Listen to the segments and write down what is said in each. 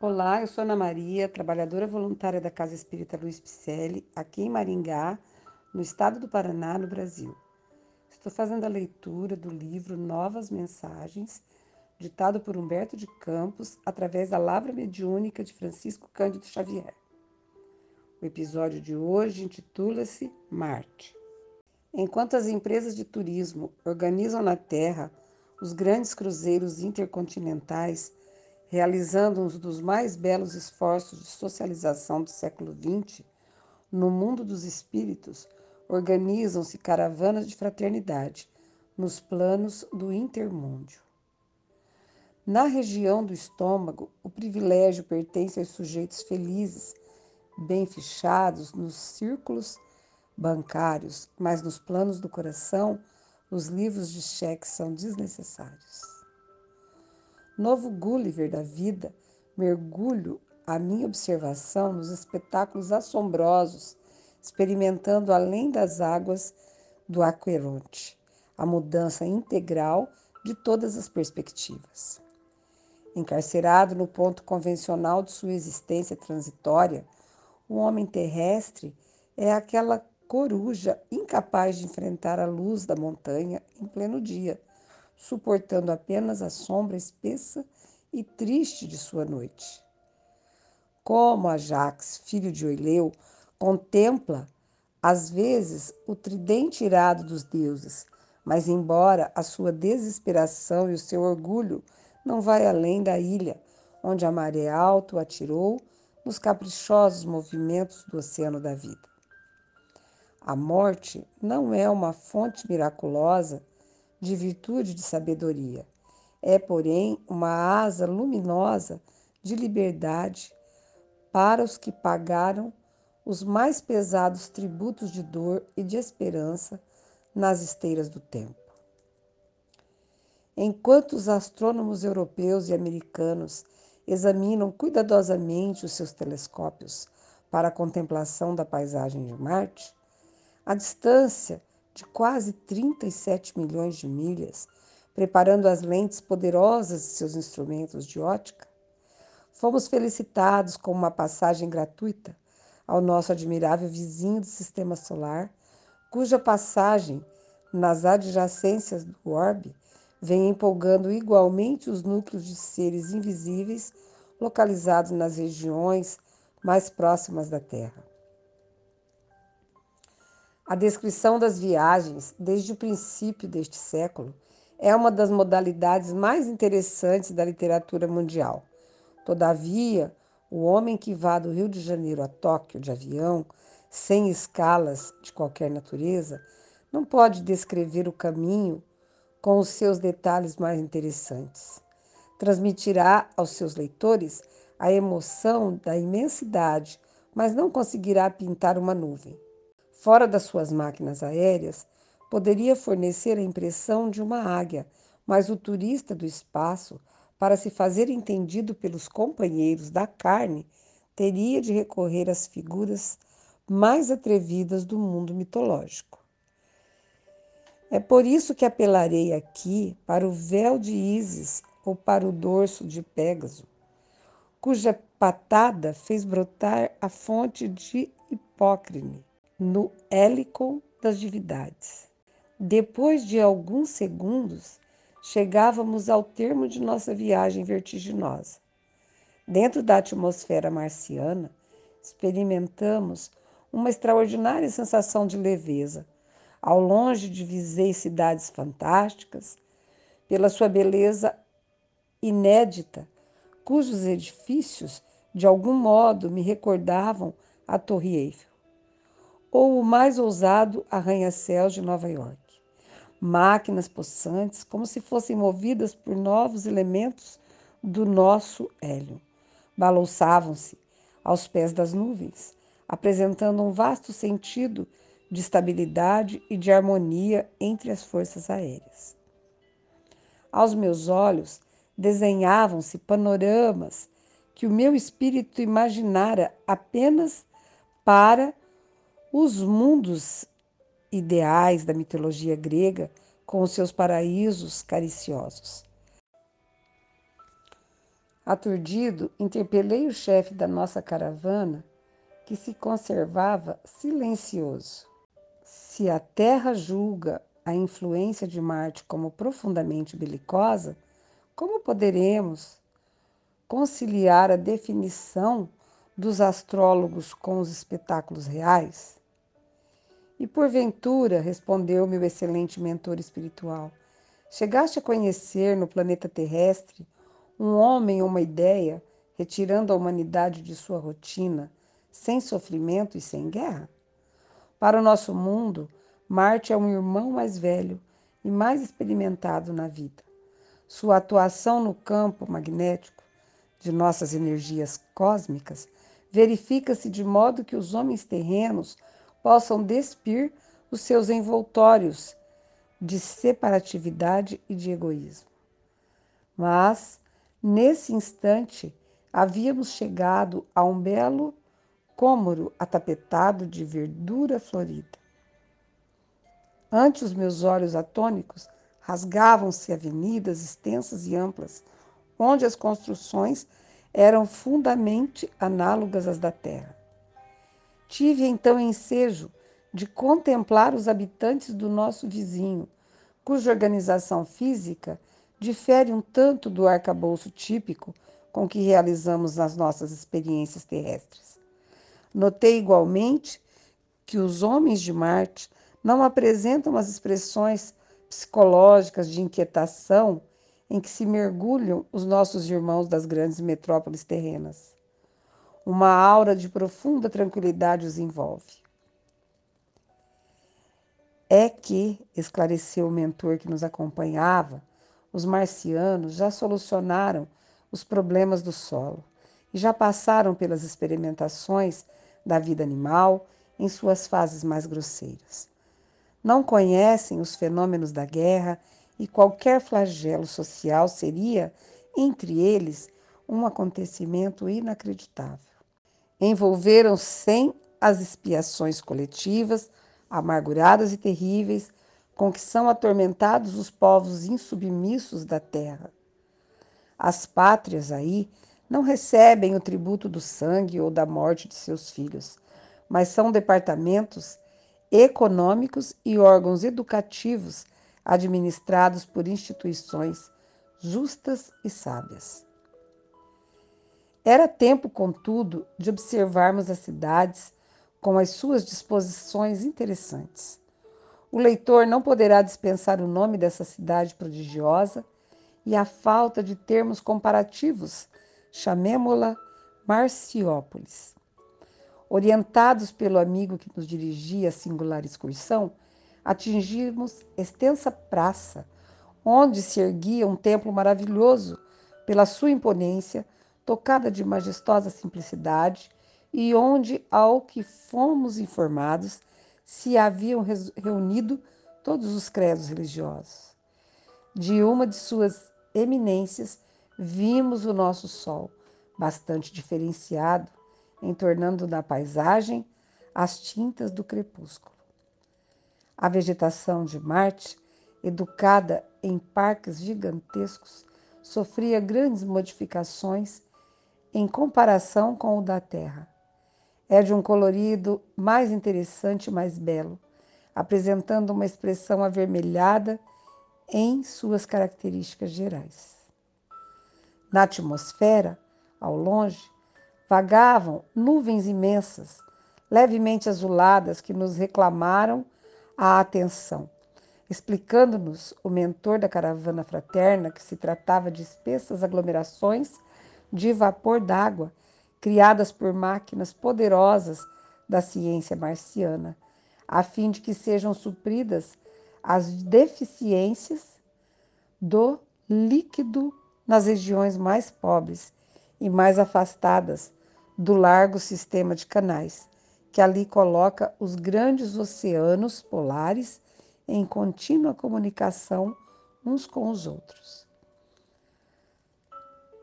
Olá, eu sou Ana Maria, trabalhadora voluntária da Casa Espírita Luiz Picelli, aqui em Maringá, no estado do Paraná, no Brasil. Estou fazendo a leitura do livro Novas Mensagens, ditado por Humberto de Campos, através da Lavra Mediúnica de Francisco Cândido Xavier. O episódio de hoje intitula-se Marte. Enquanto as empresas de turismo organizam na Terra os grandes cruzeiros intercontinentais, realizando um dos mais belos esforços de socialização do século XX, no mundo dos espíritos, organizam-se caravanas de fraternidade nos planos do intermúndio. Na região do estômago, o privilégio pertence aos sujeitos felizes, bem fichados nos círculos bancários, mas nos planos do coração, os livros de cheques são desnecessários novo Gulliver da vida, mergulho a minha observação nos espetáculos assombrosos, experimentando além das águas do Aqueronte, a mudança integral de todas as perspectivas. Encarcerado no ponto convencional de sua existência transitória, o homem terrestre é aquela coruja incapaz de enfrentar a luz da montanha em pleno dia suportando apenas a sombra espessa e triste de sua noite. Como Ajax, filho de Oileu, contempla, às vezes, o tridente irado dos deuses, mas embora a sua desesperação e o seu orgulho não vai além da ilha, onde a maré alta o atirou nos caprichosos movimentos do oceano da vida. A morte não é uma fonte miraculosa de virtude de sabedoria. É, porém, uma asa luminosa de liberdade para os que pagaram os mais pesados tributos de dor e de esperança nas esteiras do tempo. Enquanto os astrônomos europeus e americanos examinam cuidadosamente os seus telescópios para a contemplação da paisagem de Marte, a distância de quase 37 milhões de milhas, preparando as lentes poderosas de seus instrumentos de ótica, fomos felicitados com uma passagem gratuita ao nosso admirável vizinho do sistema solar, cuja passagem nas adjacências do orbe vem empolgando igualmente os núcleos de seres invisíveis localizados nas regiões mais próximas da Terra. A descrição das viagens, desde o princípio deste século, é uma das modalidades mais interessantes da literatura mundial. Todavia, o homem que vá do Rio de Janeiro a Tóquio de avião, sem escalas de qualquer natureza, não pode descrever o caminho com os seus detalhes mais interessantes. Transmitirá aos seus leitores a emoção da imensidade, mas não conseguirá pintar uma nuvem fora das suas máquinas aéreas, poderia fornecer a impressão de uma águia, mas o turista do espaço, para se fazer entendido pelos companheiros da carne, teria de recorrer às figuras mais atrevidas do mundo mitológico. É por isso que apelarei aqui para o véu de Ísis ou para o dorso de Pégaso, cuja patada fez brotar a fonte de Hipócrine no Helicon das Divindades. Depois de alguns segundos, chegávamos ao termo de nossa viagem vertiginosa. Dentro da atmosfera marciana, experimentamos uma extraordinária sensação de leveza. Ao longe divisei cidades fantásticas, pela sua beleza inédita, cujos edifícios de algum modo me recordavam a Torre Eiffel ou o mais ousado arranha-céus de Nova York. Máquinas possantes, como se fossem movidas por novos elementos do nosso hélio. Balouçavam-se aos pés das nuvens, apresentando um vasto sentido de estabilidade e de harmonia entre as forças aéreas. Aos meus olhos desenhavam-se panoramas que o meu espírito imaginara apenas para os mundos ideais da mitologia grega com os seus paraísos cariciosos. Aturdido, interpelei o chefe da nossa caravana, que se conservava silencioso. Se a Terra julga a influência de Marte como profundamente belicosa, como poderemos conciliar a definição dos astrólogos com os espetáculos reais? E porventura, respondeu meu excelente mentor espiritual, chegaste a conhecer no planeta terrestre um homem ou uma ideia retirando a humanidade de sua rotina, sem sofrimento e sem guerra? Para o nosso mundo, Marte é um irmão mais velho e mais experimentado na vida. Sua atuação no campo magnético de nossas energias cósmicas verifica-se de modo que os homens terrenos possam despir os seus envoltórios de separatividade e de egoísmo. Mas, nesse instante, havíamos chegado a um belo cômoro atapetado de verdura florida. Ante os meus olhos atônicos, rasgavam-se avenidas extensas e amplas, onde as construções eram fundamente análogas às da terra. Tive então ensejo de contemplar os habitantes do nosso vizinho, cuja organização física difere um tanto do arcabouço típico com que realizamos nas nossas experiências terrestres. Notei igualmente que os homens de Marte não apresentam as expressões psicológicas de inquietação em que se mergulham os nossos irmãos das grandes metrópoles terrenas. Uma aura de profunda tranquilidade os envolve. É que, esclareceu o mentor que nos acompanhava, os marcianos já solucionaram os problemas do solo e já passaram pelas experimentações da vida animal em suas fases mais grosseiras. Não conhecem os fenômenos da guerra e qualquer flagelo social seria, entre eles, um acontecimento inacreditável envolveram sem as expiações coletivas, amarguradas e terríveis, com que são atormentados os povos insubmissos da terra. As pátrias aí não recebem o tributo do sangue ou da morte de seus filhos, mas são departamentos econômicos e órgãos educativos administrados por instituições justas e sábias. Era tempo, contudo, de observarmos as cidades com as suas disposições interessantes. O leitor não poderá dispensar o nome dessa cidade prodigiosa e a falta de termos comparativos, chamemo-la Marciópolis. Orientados pelo amigo que nos dirigia a singular excursão, atingimos extensa praça, onde se erguia um templo maravilhoso pela sua imponência tocada de majestosa simplicidade, e onde, ao que fomos informados, se haviam reunido todos os credos religiosos. De uma de suas eminências, vimos o nosso sol, bastante diferenciado, entornando na paisagem as tintas do crepúsculo. A vegetação de Marte, educada em parques gigantescos, sofria grandes modificações em comparação com o da Terra. É de um colorido mais interessante e mais belo, apresentando uma expressão avermelhada em suas características gerais. Na atmosfera, ao longe, vagavam nuvens imensas, levemente azuladas, que nos reclamaram a atenção, explicando-nos o mentor da caravana fraterna que se tratava de espessas aglomerações de vapor d'água criadas por máquinas poderosas da ciência marciana, a fim de que sejam supridas as deficiências do líquido nas regiões mais pobres e mais afastadas do largo sistema de canais, que ali coloca os grandes oceanos polares em contínua comunicação uns com os outros.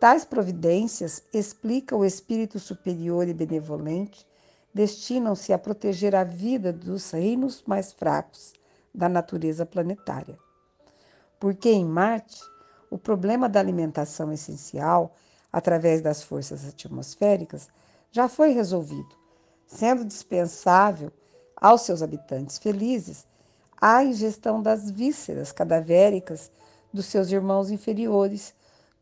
Tais providências, explica o espírito superior e benevolente, destinam-se a proteger a vida dos reinos mais fracos da natureza planetária. Porque em Marte, o problema da alimentação essencial através das forças atmosféricas já foi resolvido, sendo dispensável aos seus habitantes felizes a ingestão das vísceras cadavéricas dos seus irmãos inferiores,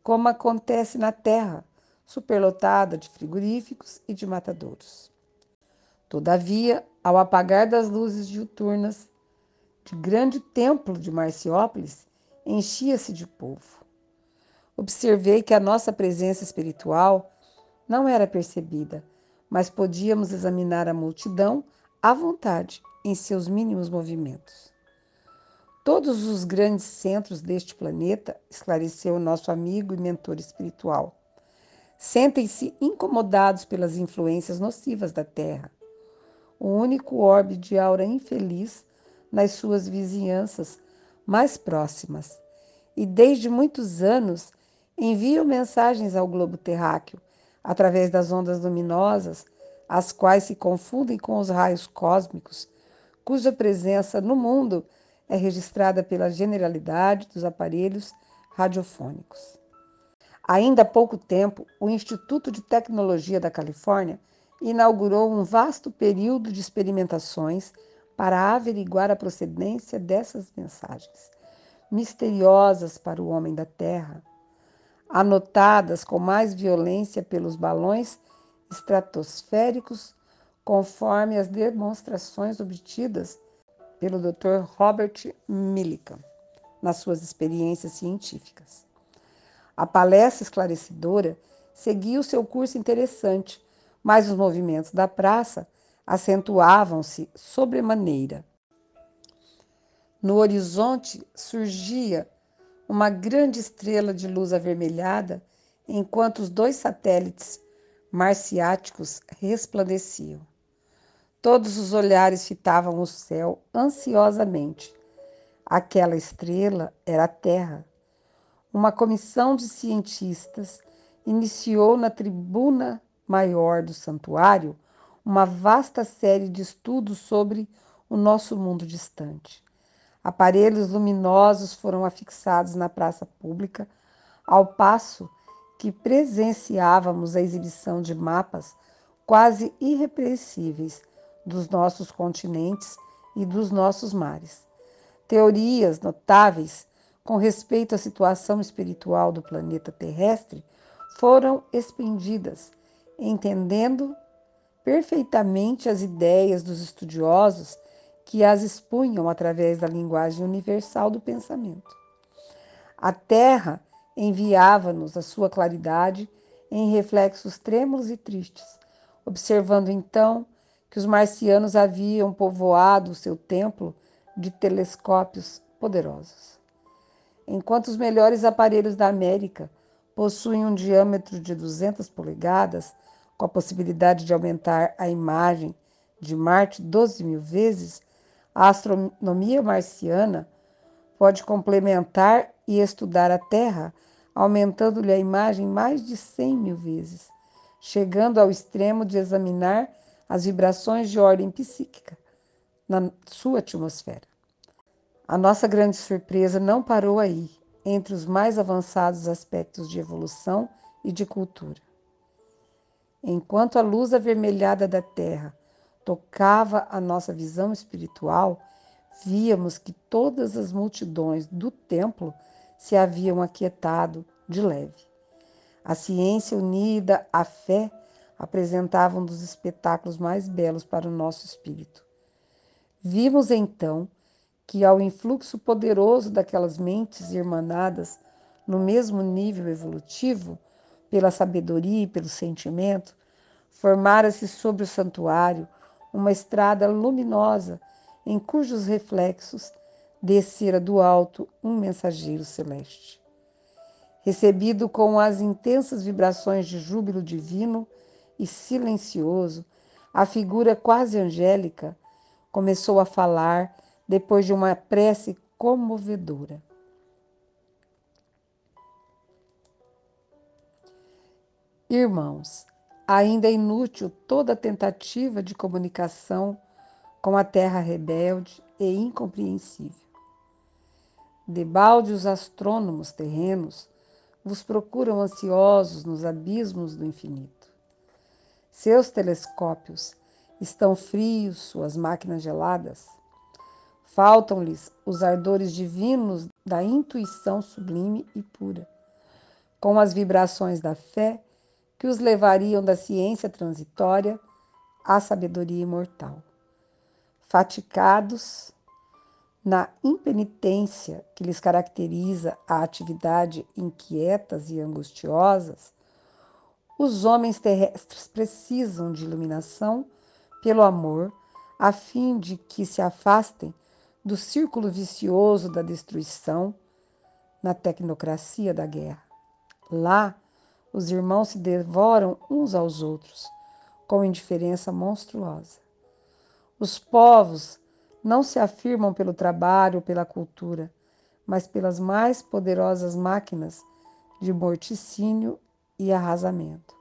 como acontece na Terra, superlotada de frigoríficos e de matadouros. Todavia, ao apagar das luzes diuturnas de grande templo de Marciópolis, enchia-se de povo. Observei que a nossa presença espiritual não era percebida, mas podíamos examinar a multidão à vontade em seus mínimos movimentos. Todos os grandes centros deste planeta, esclareceu o nosso amigo e mentor espiritual, sentem-se incomodados pelas influências nocivas da Terra. O único orbe de aura infeliz nas suas vizinhanças mais próximas, e desde muitos anos enviam mensagens ao globo terráqueo através das ondas luminosas, as quais se confundem com os raios cósmicos, cuja presença no mundo é registrada pela generalidade dos aparelhos radiofônicos. Ainda há pouco tempo, o Instituto de Tecnologia da Califórnia inaugurou um vasto período de experimentações para averiguar a procedência dessas mensagens, misteriosas para o homem da Terra, anotadas com mais violência pelos balões estratosféricos, conforme as demonstrações obtidas pelo Dr. Robert Millikan nas suas experiências científicas. A palestra esclarecedora seguia o seu curso interessante, mas os movimentos da praça acentuavam-se sobremaneira. No horizonte surgia uma grande estrela de luz avermelhada, enquanto os dois satélites marciáticos resplandeciam. Todos os olhares fitavam o céu ansiosamente. Aquela estrela era a Terra. Uma comissão de cientistas iniciou na tribuna maior do santuário uma vasta série de estudos sobre o nosso mundo distante. Aparelhos luminosos foram afixados na praça pública, ao passo que presenciávamos a exibição de mapas quase irrepreensíveis dos nossos continentes e dos nossos mares. Teorias notáveis com respeito à situação espiritual do planeta terrestre foram expendidas, entendendo perfeitamente as ideias dos estudiosos que as expunham através da linguagem universal do pensamento. A Terra enviava-nos a sua claridade em reflexos trêmulos e tristes, observando então que os marcianos haviam povoado o seu templo de telescópios poderosos. Enquanto os melhores aparelhos da América possuem um diâmetro de 200 polegadas, com a possibilidade de aumentar a imagem de Marte 12 mil vezes, a astronomia marciana pode complementar e estudar a Terra, aumentando-lhe a imagem mais de 100 mil vezes, chegando ao extremo de examinar as vibrações de ordem psíquica na sua atmosfera. A nossa grande surpresa não parou aí, entre os mais avançados aspectos de evolução e de cultura. Enquanto a luz avermelhada da Terra tocava a nossa visão espiritual, víamos que todas as multidões do templo se haviam aquietado de leve. A ciência unida à fé apresentava um dos espetáculos mais belos para o nosso espírito. Vimos então que, ao influxo poderoso daquelas mentes irmanadas no mesmo nível evolutivo, pela sabedoria e pelo sentimento, formara-se sobre o santuário uma estrada luminosa em cujos reflexos descera do alto um mensageiro celeste. Recebido com as intensas vibrações de júbilo divino e silencioso, a figura quase angélica começou a falar depois de uma prece comovedora. Irmãos, ainda é inútil toda tentativa de comunicação com a terra rebelde e incompreensível. Debalde os astrônomos terrenos vos procuram ansiosos nos abismos do infinito. Seus telescópios estão frios, suas máquinas geladas. Faltam-lhes os ardores divinos da intuição sublime e pura, com as vibrações da fé que os levariam da ciência transitória à sabedoria imortal. Faticados na impenitência que lhes caracteriza a atividade inquietas e angustiosas, os homens terrestres precisam de iluminação pelo amor, a fim de que se afastem do círculo vicioso da destruição na tecnocracia da guerra. Lá, os irmãos se devoram uns aos outros, com indiferença monstruosa. Os povos não se afirmam pelo trabalho ou pela cultura, mas pelas mais poderosas máquinas de morticínio e arrasamento.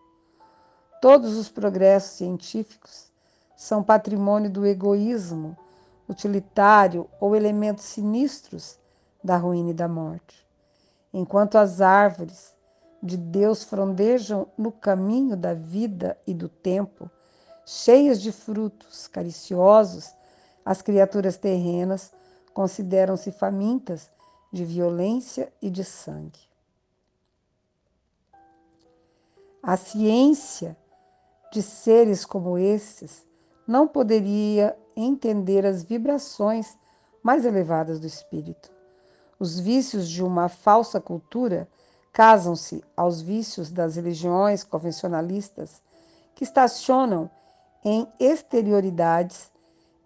Todos os progressos científicos são patrimônio do egoísmo utilitário ou elementos sinistros da ruína e da morte. Enquanto as árvores de Deus frondejam no caminho da vida e do tempo, cheias de frutos cariciosos, as criaturas terrenas consideram-se famintas de violência e de sangue. A ciência de seres como esses não poderia entender as vibrações mais elevadas do espírito. Os vícios de uma falsa cultura casam-se aos vícios das religiões convencionalistas que estacionam em exterioridades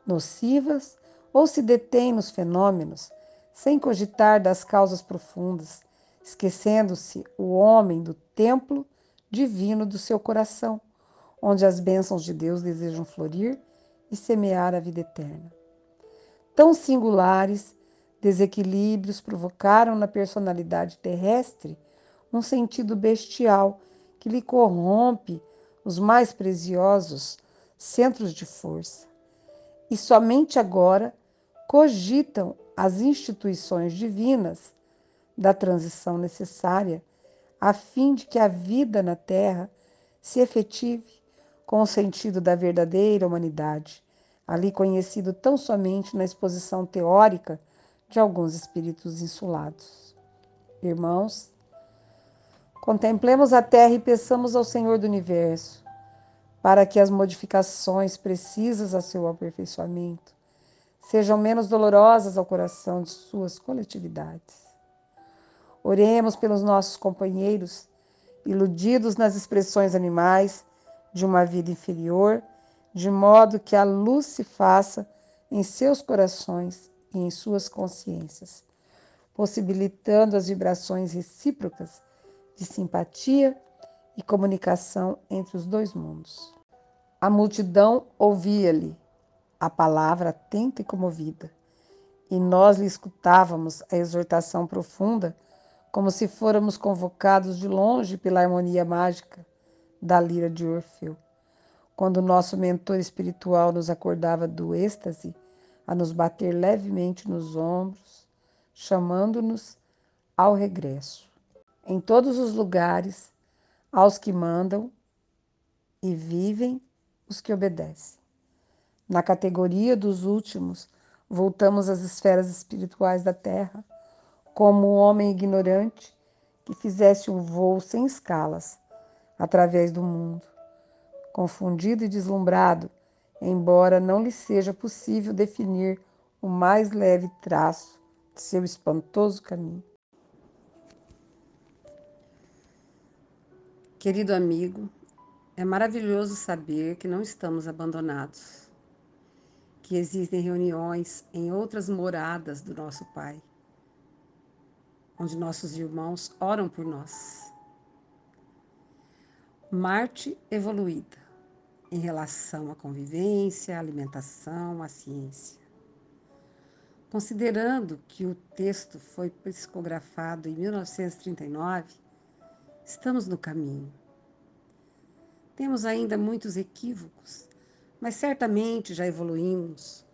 nocivas ou se detêm nos fenômenos sem cogitar das causas profundas, esquecendo-se o homem do templo divino do seu coração, onde as bênçãos de Deus desejam florir e semear a vida eterna. Tão singulares desequilíbrios provocaram na personalidade terrestre um sentido bestial que lhe corrompe os mais preciosos centros de força. E somente agora cogitam as instituições divinas da transição necessária a fim de que a vida na Terra se efetive com o sentido da verdadeira humanidade, ali conhecido tão somente na exposição teórica de alguns espíritos insulados. Irmãos, contemplemos a Terra e peçamos ao Senhor do Universo para que as modificações precisas a seu aperfeiçoamento sejam menos dolorosas ao coração de suas coletividades. Oremos pelos nossos companheiros, iludidos nas expressões animais de uma vida inferior, de modo que a luz se faça em seus corações e em suas consciências, possibilitando as vibrações recíprocas de simpatia e comunicação entre os dois mundos. A multidão ouvia-lhe a palavra atenta e comovida, e nós lhe escutávamos a exortação profunda como se fôramos convocados de longe pela harmonia mágica da lira de Orfeu, quando nosso mentor espiritual nos acordava do êxtase a nos bater levemente nos ombros, chamando-nos ao regresso. Em todos os lugares, aos que mandam e vivem os que obedecem. Na categoria dos últimos, voltamos às esferas espirituais da Terra como um homem ignorante que fizesse um voo sem escalas através do mundo, confundido e deslumbrado, embora não lhe seja possível definir o mais leve traço de seu espantoso caminho. Querido amigo, é maravilhoso saber que não estamos abandonados, que existem reuniões em outras moradas do nosso Pai onde nossos irmãos oram por nós. Marte evoluída em relação à convivência, à alimentação, à ciência. Considerando que o texto foi psicografado em 1939, estamos no caminho. Temos ainda muitos equívocos, mas certamente já evoluímos,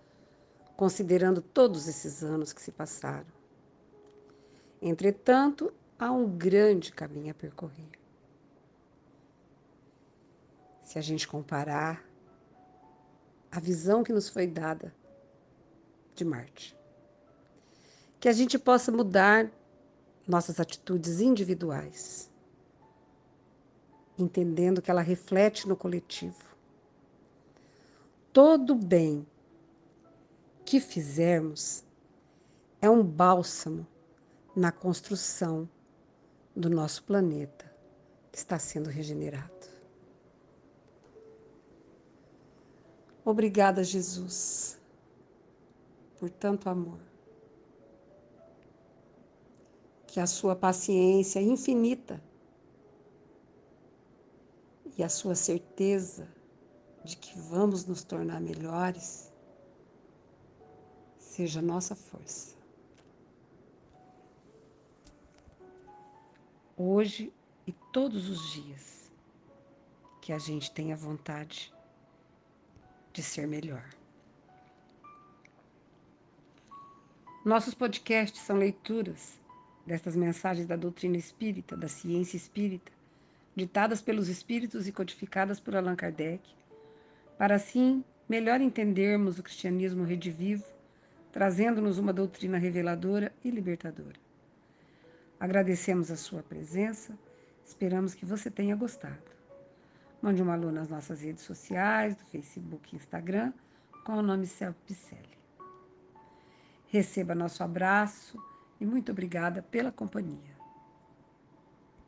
considerando todos esses anos que se passaram. Entretanto, há um grande caminho a percorrer. Se a gente comparar a visão que nos foi dada de Marte, que a gente possa mudar nossas atitudes individuais, entendendo que ela reflete no coletivo. Todo bem que fizermos é um bálsamo na construção do nosso planeta que está sendo regenerado. Obrigada, Jesus, por tanto amor. Que a sua paciência infinita e a sua certeza de que vamos nos tornar melhores seja nossa força. Hoje e todos os dias que a gente tenha vontade de ser melhor. Nossos podcasts são leituras destas mensagens da doutrina espírita, da ciência espírita, ditadas pelos espíritos e codificadas por Allan Kardec, para assim melhor entendermos o cristianismo redivivo, trazendo-nos uma doutrina reveladora e libertadora. Agradecemos a sua presença, esperamos que você tenha gostado. Mande um alô nas nossas redes sociais, do Facebook e Instagram, com o nome Celso Picelli. Receba nosso abraço e muito obrigada pela companhia.